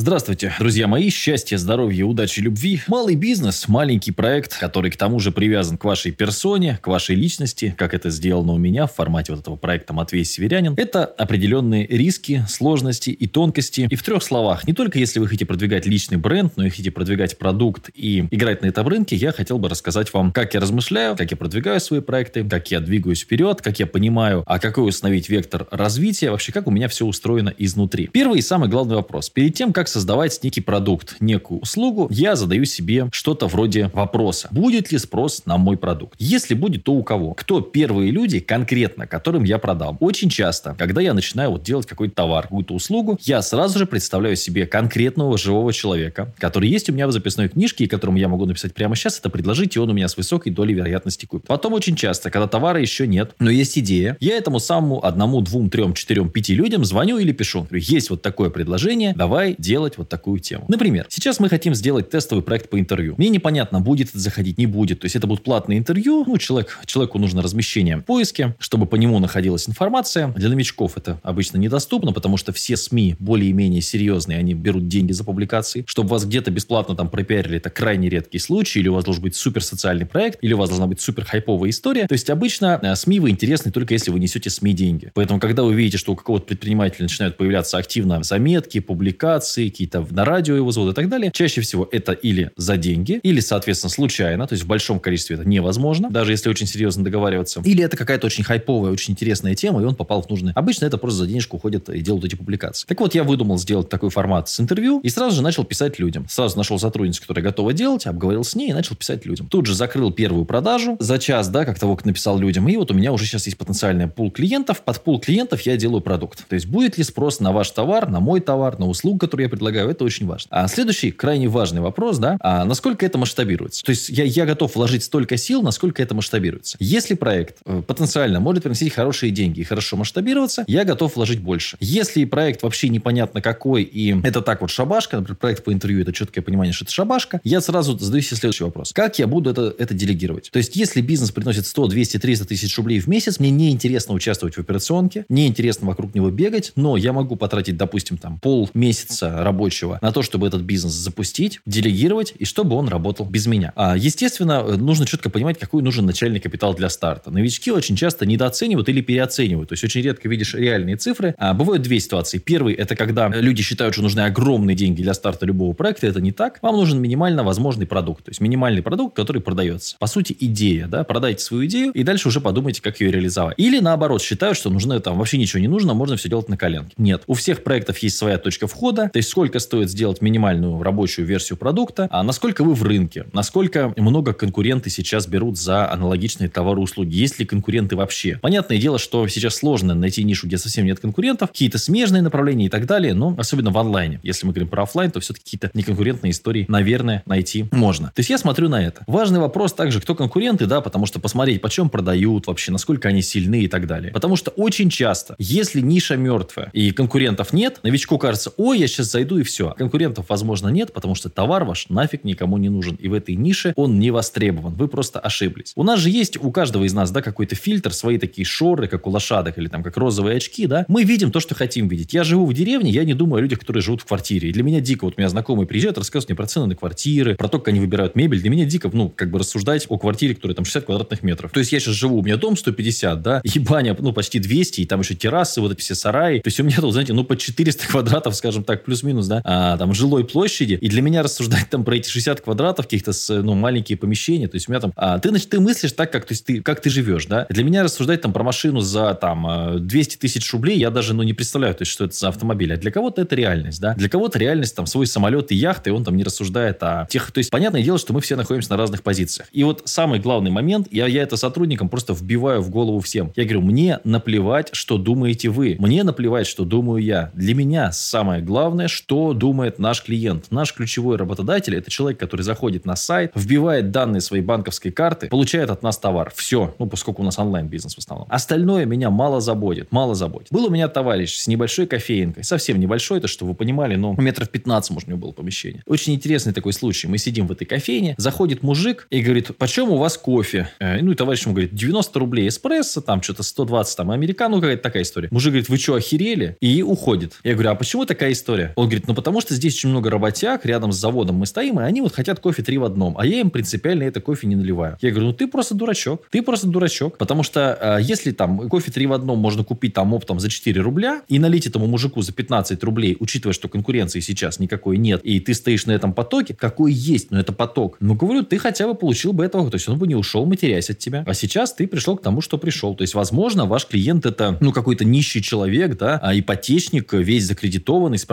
Здравствуйте, друзья мои, счастья, здоровья, удачи, любви. Малый бизнес, маленький проект, который к тому же привязан к вашей персоне, к вашей личности, как это сделано у меня в формате вот этого проекта «Матвей Северянин». Это определенные риски, сложности и тонкости. И в трех словах, не только если вы хотите продвигать личный бренд, но и хотите продвигать продукт и играть на этом рынке, я хотел бы рассказать вам, как я размышляю, как я продвигаю свои проекты, как я двигаюсь вперед, как я понимаю, а какой установить вектор развития, вообще как у меня все устроено изнутри. Первый и самый главный вопрос. Перед тем, как создавать некий продукт, некую услугу, я задаю себе что-то вроде вопроса. Будет ли спрос на мой продукт? Если будет, то у кого? Кто первые люди конкретно, которым я продам? Очень часто, когда я начинаю вот делать какой-то товар, какую-то услугу, я сразу же представляю себе конкретного живого человека, который есть у меня в записной книжке, и которому я могу написать прямо сейчас, это предложить, и он у меня с высокой долей вероятности купит. Потом очень часто, когда товара еще нет, но есть идея, я этому самому одному, двум, трем, четырем, пяти людям звоню или пишу. Есть вот такое предложение, давай делай делать вот такую тему. Например, сейчас мы хотим сделать тестовый проект по интервью. Мне непонятно, будет это заходить, не будет. То есть это будут платные интервью. Ну, человек, человеку нужно размещение в поиске, чтобы по нему находилась информация. Для новичков это обычно недоступно, потому что все СМИ более-менее серьезные, они берут деньги за публикации. Чтобы вас где-то бесплатно там пропиарили, это крайне редкий случай. Или у вас должен быть супер социальный проект, или у вас должна быть супер хайповая история. То есть обычно э, СМИ вы интересны только если вы несете СМИ деньги. Поэтому, когда вы видите, что у какого-то предпринимателя начинают появляться активно заметки, публикации, какие-то на радио его зовут и так далее. Чаще всего это или за деньги, или, соответственно, случайно, то есть в большом количестве это невозможно, даже если очень серьезно договариваться. Или это какая-то очень хайповая, очень интересная тема, и он попал в нужный. Обычно это просто за денежку уходят и делают эти публикации. Так вот, я выдумал сделать такой формат с интервью и сразу же начал писать людям. Сразу нашел сотрудницу, которая готова делать, обговорил с ней и начал писать людям. Тут же закрыл первую продажу за час, да, как того, написал людям. И вот у меня уже сейчас есть потенциальный пул клиентов. Под пул клиентов я делаю продукт. То есть будет ли спрос на ваш товар, на мой товар, на услугу, которую я предлагаю, это очень важно. А следующий крайне важный вопрос, да, а насколько это масштабируется? То есть я, я готов вложить столько сил, насколько это масштабируется. Если проект э, потенциально может приносить хорошие деньги и хорошо масштабироваться, я готов вложить больше. Если проект вообще непонятно какой, и это так вот шабашка, например, проект по интервью, это четкое понимание, что это шабашка, я сразу задаю себе следующий вопрос. Как я буду это, это делегировать? То есть, если бизнес приносит 100, 200, 300 тысяч рублей в месяц, мне неинтересно участвовать в операционке, неинтересно вокруг него бегать, но я могу потратить, допустим, там полмесяца рабочего на то, чтобы этот бизнес запустить, делегировать, и чтобы он работал без меня. А, естественно, нужно четко понимать, какой нужен начальный капитал для старта. Новички очень часто недооценивают или переоценивают. То есть, очень редко видишь реальные цифры. А, бывают две ситуации. Первый – это когда люди считают, что нужны огромные деньги для старта любого проекта. Это не так. Вам нужен минимально возможный продукт. То есть, минимальный продукт, который продается. По сути, идея. Да? Продайте свою идею, и дальше уже подумайте, как ее реализовать. Или наоборот, считают, что нужно там вообще ничего не нужно, можно все делать на коленке. Нет. У всех проектов есть своя точка входа. То есть, сколько стоит сделать минимальную рабочую версию продукта, а насколько вы в рынке, насколько много конкуренты сейчас берут за аналогичные товары и услуги, есть ли конкуренты вообще. Понятное дело, что сейчас сложно найти нишу, где совсем нет конкурентов, какие-то смежные направления и так далее, но особенно в онлайне. Если мы говорим про офлайн, то все-таки какие-то неконкурентные истории, наверное, найти можно. То есть я смотрю на это. Важный вопрос также, кто конкуренты, да, потому что посмотреть, почем продают вообще, насколько они сильны и так далее. Потому что очень часто, если ниша мертвая и конкурентов нет, новичку кажется, ой, я сейчас зайду и все. Конкурентов, возможно, нет, потому что товар ваш нафиг никому не нужен. И в этой нише он не востребован. Вы просто ошиблись. У нас же есть, у каждого из нас, да, какой-то фильтр, свои такие шоры, как у лошадок или там как розовые очки, да. Мы видим то, что хотим видеть. Я живу в деревне, я не думаю о людях, которые живут в квартире. И для меня дико, вот у меня знакомые приезжают, рассказывают мне про цены на квартиры, про то, как они выбирают мебель. Для меня дико, ну, как бы рассуждать о квартире, которая там 60 квадратных метров. То есть я сейчас живу, у меня дом 150, да, и баня, ну, почти 200, и там еще террасы, вот эти все сараи. То есть у меня тут, знаете, ну, по 400 квадратов, скажем так, плюс-минус, да, а, там жилой площади. И для меня рассуждать там про эти 60 квадратов, каких-то ну, маленькие помещения, то есть у меня там, а, ты, значит, ты мыслишь так, как, то есть ты, как ты живешь, да? Для меня рассуждать там про машину за там 200 а, тысяч рублей, я даже, ну, не представляю, то есть, что это за автомобиль. А для кого-то это реальность, да? Для кого-то реальность там свой самолет и яхта, и он там не рассуждает о тех, то есть, понятное дело, что мы все находимся на разных позициях. И вот самый главный момент, я, я это сотрудникам просто вбиваю в голову всем. Я говорю, мне наплевать, что думаете вы. Мне наплевать, что думаю я. Для меня самое главное, что думает наш клиент. Наш ключевой работодатель – это человек, который заходит на сайт, вбивает данные своей банковской карты, получает от нас товар. Все. Ну, поскольку у нас онлайн-бизнес в основном. Остальное меня мало заботит. Мало заботит. Был у меня товарищ с небольшой кофейнкой. Совсем небольшой, это что вы понимали, но метров 15, может, у него было помещение. Очень интересный такой случай. Мы сидим в этой кофейне, заходит мужик и говорит, почем у вас кофе? Э, ну, и товарищ ему говорит, 90 рублей эспрессо, там что-то 120, там американо, какая-то такая история. Мужик говорит, вы что, охерели? И уходит. Я говорю, а почему такая история? Он говорит, ну потому что здесь очень много работяг, рядом с заводом мы стоим, и они вот хотят кофе три в одном, а я им принципиально это кофе не наливаю. Я говорю, ну ты просто дурачок, ты просто дурачок, потому что э, если там кофе три в одном можно купить там оптом за 4 рубля и налить этому мужику за 15 рублей, учитывая, что конкуренции сейчас никакой нет, и ты стоишь на этом потоке, какой есть, но это поток. Ну, говорю, ты хотя бы получил бы этого, то есть он бы не ушел, матерясь от тебя. А сейчас ты пришел к тому, что пришел. То есть, возможно, ваш клиент это, ну, какой-то нищий человек, да, а ипотечник, весь закредитованный, с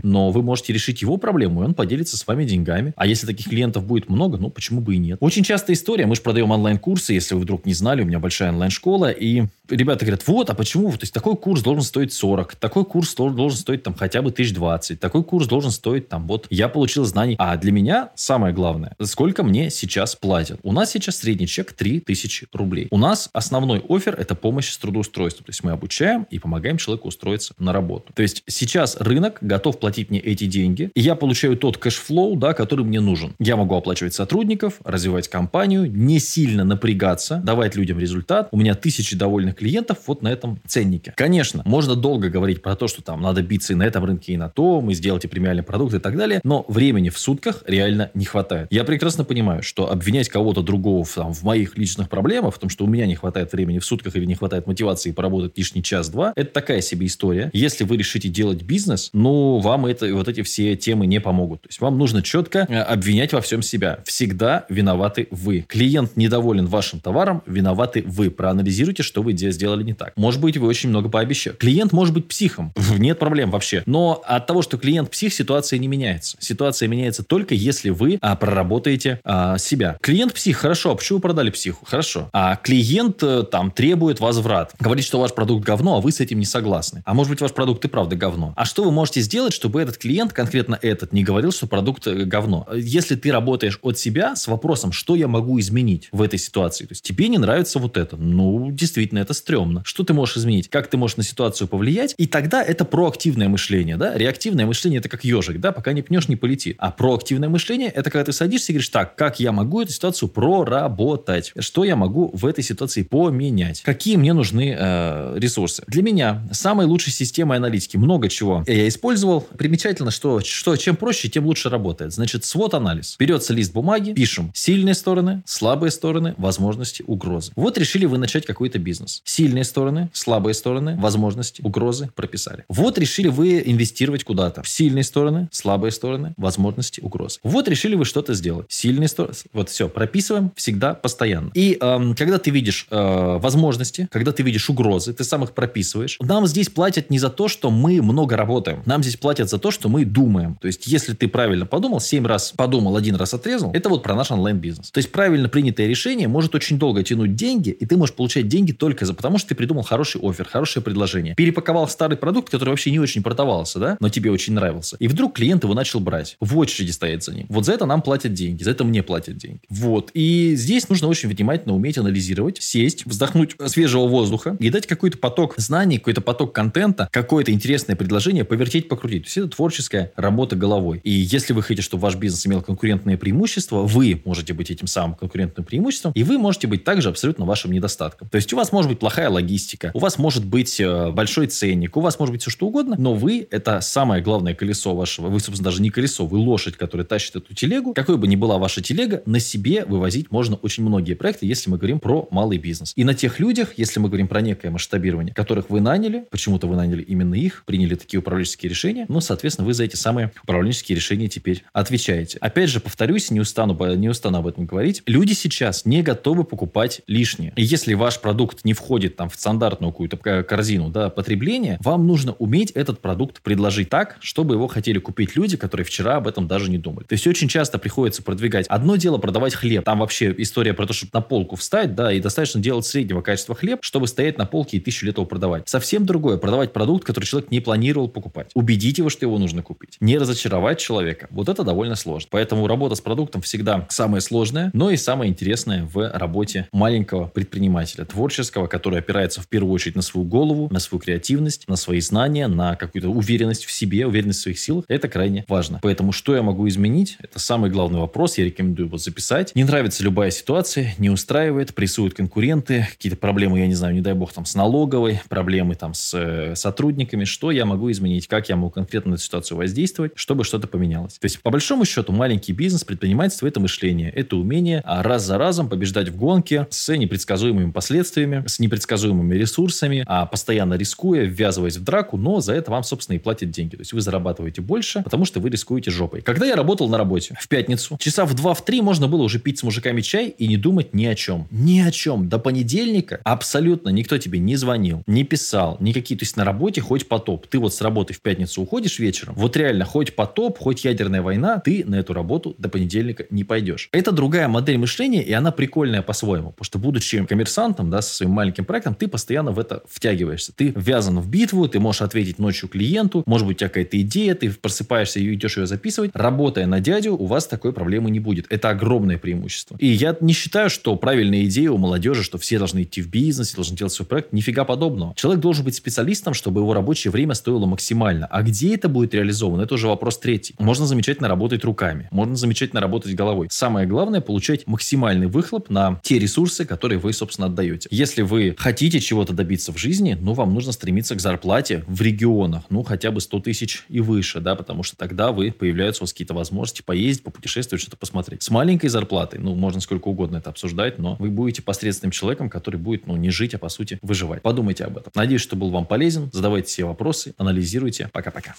проблемами, но вы можете решить его проблему, и он поделится с вами деньгами. А если таких клиентов будет много, ну, почему бы и нет. Очень частая история, мы же продаем онлайн-курсы, если вы вдруг не знали, у меня большая онлайн-школа, и ребята говорят, вот, а почему? То есть, такой курс должен стоить 40, такой курс должен стоить там хотя бы 1020, такой курс должен стоить там, вот, я получил знаний. А для меня самое главное, сколько мне сейчас платят. У нас сейчас средний чек 3000 рублей. У нас основной offer – это помощь с трудоустройством. То есть, мы обучаем и помогаем человеку устроиться на работу. То есть, сейчас рынок готов платить мне эти деньги, и я получаю тот cash flow, да, который мне нужен. Я могу оплачивать сотрудников, развивать компанию, не сильно напрягаться, давать людям результат. У меня тысячи довольных клиентов вот на этом ценнике. Конечно, можно долго говорить про то, что там надо биться и на этом рынке, и на том, и сделайте премиальный продукт и так далее, но времени в сутках реально не хватает. Я прекрасно понимаю, что обвинять кого-то другого там, в моих личных проблемах, в том, что у меня не хватает времени в сутках или не хватает мотивации поработать лишний час-два, это такая себе история. Если вы решите делать бизнес, ну, вам это, вот эти все темы не помогут. То есть, вам нужно четко э, обвинять во всем себя. Всегда виноваты вы. Клиент недоволен вашим товаром, виноваты вы. Проанализируйте, что вы сделали не так. Может быть, вы очень много пообещали. Клиент может быть психом. Нет проблем вообще. Но от того, что клиент псих, ситуация не меняется. Ситуация меняется только если вы а, проработаете а, себя. Клиент псих, хорошо. А почему вы продали психу? Хорошо. А клиент э, там требует возврат. Говорит, что ваш продукт говно, а вы с этим не согласны. А может быть, ваш продукт и правда говно. А что вы можете сделать, чтобы этот клиент, конкретно этот, не говорил, что продукт э, говно? Если ты работаешь от себя с вопросом, что я могу изменить в этой ситуации. То есть тебе не нравится вот это. Ну, действительно, это стрёмно. Что ты можешь изменить? Как ты можешь на ситуацию повлиять? И тогда это проактивное мышление, да? Реактивное мышление это как ежик, да? Пока не пнешь, не полетит. А проактивное мышление это когда ты садишься и говоришь, так, как я могу эту ситуацию проработать? Что я могу в этой ситуации поменять? Какие мне нужны э, ресурсы? Для меня самой лучшей системой аналитики много чего я использовал. Примечательно, что, что чем проще, тем лучше работает. Значит, свод-анализ. Берется лист бумаги, пишем сильные стороны, слабые стороны, возможности, угрозы. Вот решили вы начать какой-то бизнес. Сильные стороны, слабые стороны, возможности, угрозы прописали. Вот решили вы инвестировать куда-то. Сильные стороны, слабые стороны, возможности, угрозы. Вот решили вы что-то сделать. Сильные стороны. Вот все, прописываем всегда, постоянно. И эм, когда ты видишь э, возможности, когда ты видишь угрозы, ты сам их прописываешь. Нам здесь платят не за то, что мы много работаем. Нам здесь платят за то, что мы думаем. То есть, если ты правильно подумал, 7 раз подумал, один раз отрезал, это вот про наш онлайн-бизнес. То есть, правильно принятое решение может очень долго тянуть деньги, и ты можешь получать деньги только за потому, что ты придумал хороший офер, хорошее предложение. Перепаковал старый продукт, который вообще не очень продавался, да, но тебе очень нравился. И вдруг клиент его начал брать. В очереди стоять за ним. Вот за это нам платят деньги, за это мне платят деньги. Вот. И здесь нужно очень внимательно уметь анализировать, сесть, вздохнуть свежего воздуха и дать какой-то поток знаний, какой-то поток контента, какое-то интересное предложение повертеть, покрутить. То есть это творческая работа головой. И если вы хотите, чтобы ваш бизнес имел конкурентное преимущество, вы можете быть этим самым конкурентным преимуществом, и вы можете быть также абсолютно вашим недостатком. То есть у вас может быть плохая логистика, у вас может быть э, большой ценник, у вас может быть все что угодно, но вы – это самое главное колесо вашего. Вы, собственно, даже не колесо, вы лошадь, которая тащит эту телегу. Какой бы ни была ваша телега, на себе вывозить можно очень многие проекты, если мы говорим про малый бизнес. И на тех людях, если мы говорим про некое масштабирование, которых вы наняли, почему-то вы наняли именно их, приняли такие управленческие решения, ну, соответственно, вы за эти самые управленческие решения теперь отвечаете. Опять же, повторюсь, не устану, не устану об этом говорить. Люди сейчас не готовы покупать лишнее. И если ваш продукт не входит там в стандартную какую-то корзину да, потребления, вам нужно уметь этот продукт предложить так, чтобы его хотели купить люди, которые вчера об этом даже не думали. То есть очень часто приходится продвигать. Одно дело продавать хлеб. Там вообще история про то, чтобы на полку встать, да, и достаточно делать среднего качества хлеб, чтобы стоять на полке и тысячу лет его продавать. Совсем другое продавать продукт, который человек не планировал покупать. Убедить его, что его нужно купить. Не разочаровать человека. Вот это довольно сложно. Поэтому работа с продуктом всегда самое сложное, но и самое интересное в работе маленького предпринимателя, творческого, который опирается в первую очередь на свою голову, на свою креативность, на свои знания, на какую-то уверенность в себе, уверенность в своих силах. Это крайне важно. Поэтому что я могу изменить? Это самый главный вопрос. Я рекомендую его записать. Не нравится любая ситуация, не устраивает, прессуют конкуренты, какие-то проблемы, я не знаю, не дай бог, там с налоговой, проблемы там с э, сотрудниками. Что я могу изменить? Как я могу конкретно на эту ситуацию воздействовать, чтобы что-то поменялось? То есть, по большому счету, маленький бизнес, предпринимательство – это мышление, это умение а раз за разом побеждать в гонке с непредсказуемыми последствиями, с непредсказуемыми ресурсами, а постоянно рискуя, ввязываясь в драку, но за это вам, собственно, и платят деньги. То есть вы зарабатываете больше, потому что вы рискуете жопой. Когда я работал на работе в пятницу, часа в 2-3 можно было уже пить с мужиками чай и не думать ни о чем. Ни о чем. До понедельника абсолютно никто тебе не звонил, не писал, никакие. То есть на работе хоть потоп. Ты вот с работы в пятницу уходишь вечером, вот реально хоть потоп, хоть ядерная война, ты на эту работу до понедельника не пойдешь. Это другая модель мышления, и она прикольная по-своему. Потому что будучи коммерсантом, да, со своим маленьким проектом, ты постоянно в это втягиваешься. Ты ввязан в битву, ты можешь ответить ночью клиенту, может быть, у тебя какая-то идея, ты просыпаешься и идешь ее записывать. Работая на дядю, у вас такой проблемы не будет. Это огромное преимущество. И я не считаю, что правильная идея у молодежи, что все должны идти в бизнес, должны делать свой проект. Нифига подобного. Человек должен быть специалистом, чтобы его рабочее время стоило максимально. А где это будет реализовано, это уже вопрос третий. Можно замечательно работать руками, можно замечательно работать головой. Самое главное получать максимальный выхлоп на те ресурсы, которые вы, собственно, отдаете. Если вы хотите чего-то добиться в жизни, ну, вам нужно стремиться к зарплате в регионах, ну, хотя бы 100 тысяч и выше, да, потому что тогда вы, появляются у вас какие-то возможности поездить, попутешествовать, что-то посмотреть. С маленькой зарплатой, ну, можно сколько угодно это обсуждать, но вы будете посредственным человеком, который будет, ну, не жить, а по сути выживать. Подумайте об этом. Надеюсь, что был вам полезен. Задавайте все вопросы, анализируйте. Пока-пока.